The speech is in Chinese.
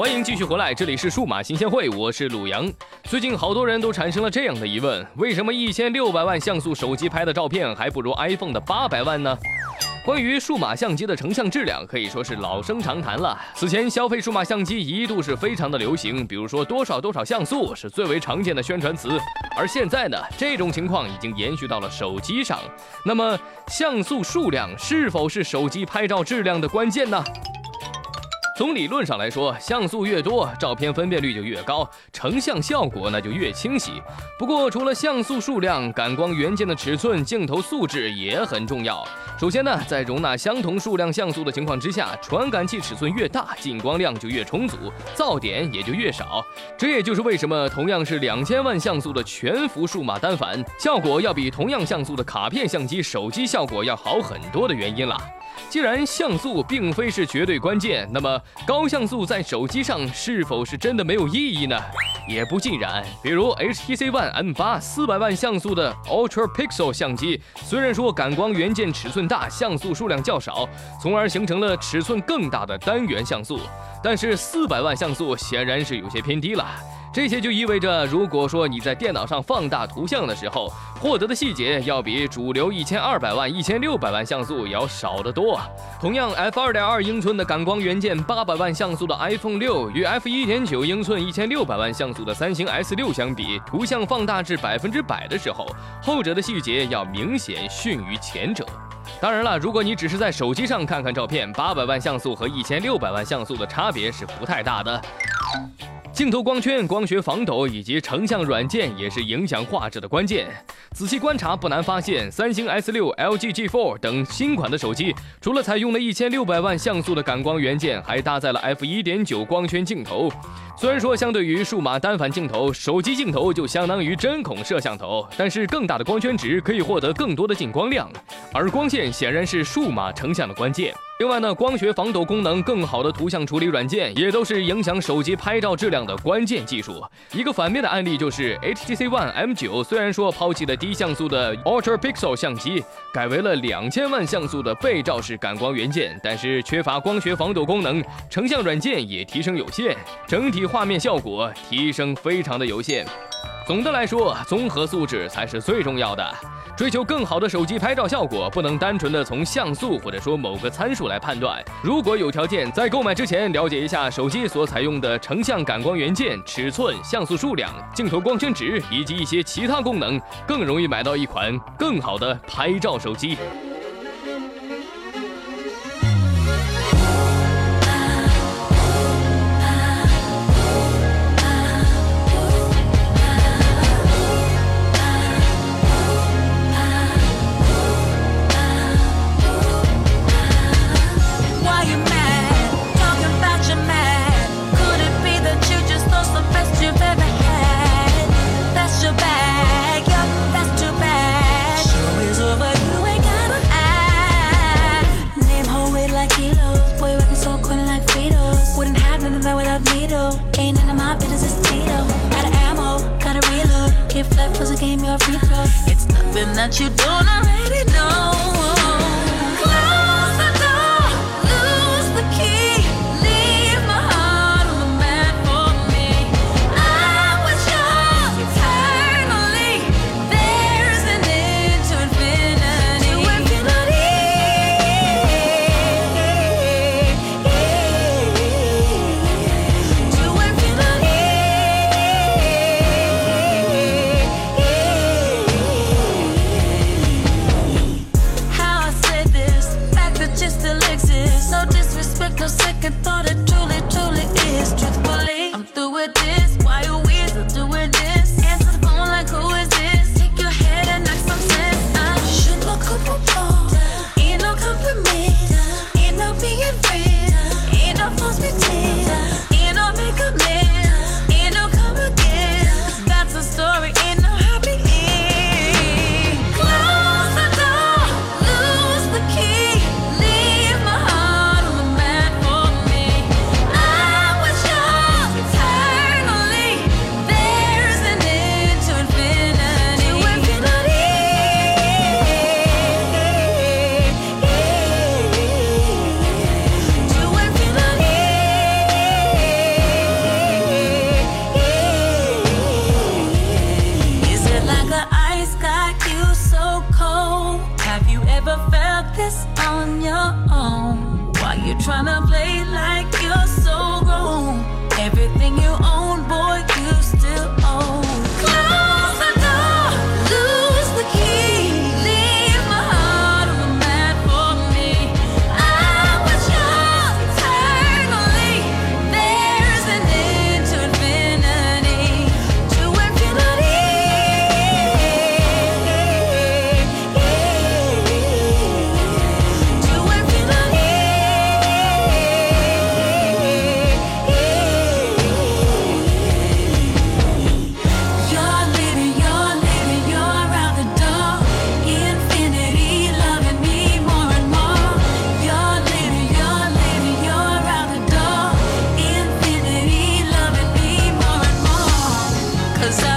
欢迎继续回来，这里是数码新鲜会，我是鲁阳。最近好多人都产生了这样的疑问：为什么一千六百万像素手机拍的照片还不如 iPhone 的八百万呢？关于数码相机的成像质量，可以说是老生常谈了。此前消费数码相机一度是非常的流行，比如说多少多少像素是最为常见的宣传词。而现在呢，这种情况已经延续到了手机上。那么，像素数量是否是手机拍照质量的关键呢？从理论上来说，像素越多，照片分辨率就越高，成像效果那就越清晰。不过，除了像素数量，感光元件的尺寸、镜头素质也很重要。首先呢，在容纳相同数量像素的情况之下，传感器尺寸越大，进光量就越充足，噪点也就越少。这也就是为什么同样是两千万像素的全幅数码单反，效果要比同样像素的卡片相机、手机效果要好很多的原因了。既然像素并非是绝对关键，那么高像素在手机上是否是真的没有意义呢？也不尽然。比如 HTC One M8 四百万像素的 Ultra Pixel 相机，虽然说感光元件尺寸大，像素数量较少，从而形成了尺寸更大的单元像素，但是四百万像素显然是有些偏低了。这些就意味着，如果说你在电脑上放大图像的时候，获得的细节要比主流一千二百万、一千六百万像素要少得多。同样，f 二点二英寸的感光元件，八百万像素的 iPhone 六与 f 一点九英寸、一千六百万像素的三星 S 六相比，图像放大至百分之百的时候，后者的细节要明显逊于前者。当然了，如果你只是在手机上看看照片，八百万像素和一千六百万像素的差别是不太大的。镜头光圈、光学防抖以及成像软件也是影响画质的关键。仔细观察，不难发现，三星 S6、LG G4 等新款的手机，除了采用了一千六百万像素的感光元件，还搭载了 f 一点九光圈镜头。虽然说相对于数码单反镜头，手机镜头就相当于针孔摄像头，但是更大的光圈值可以获得更多的进光量，而光线显然是数码成像的关键。另外呢，光学防抖功能、更好的图像处理软件也都是影响手机拍照质量的关键技术。一个反面的案例就是 HTC One M9，虽然说抛弃了低像素的 Ultra Pixel 相机，改为了两千万像素的背照式感光元件，但是缺乏光学防抖功能，成像软件也提升有限，整体。画面效果提升非常的有限。总的来说，综合素质才是最重要的。追求更好的手机拍照效果，不能单纯的从像素或者说某个参数来判断。如果有条件，在购买之前了解一下手机所采用的成像感光元件、尺寸、像素数量、镜头光圈值以及一些其他功能，更容易买到一款更好的拍照手机。game, free throw. It's nothing that you do not on your own. Why you tryna play like you're so grown? Everything you own. Cause I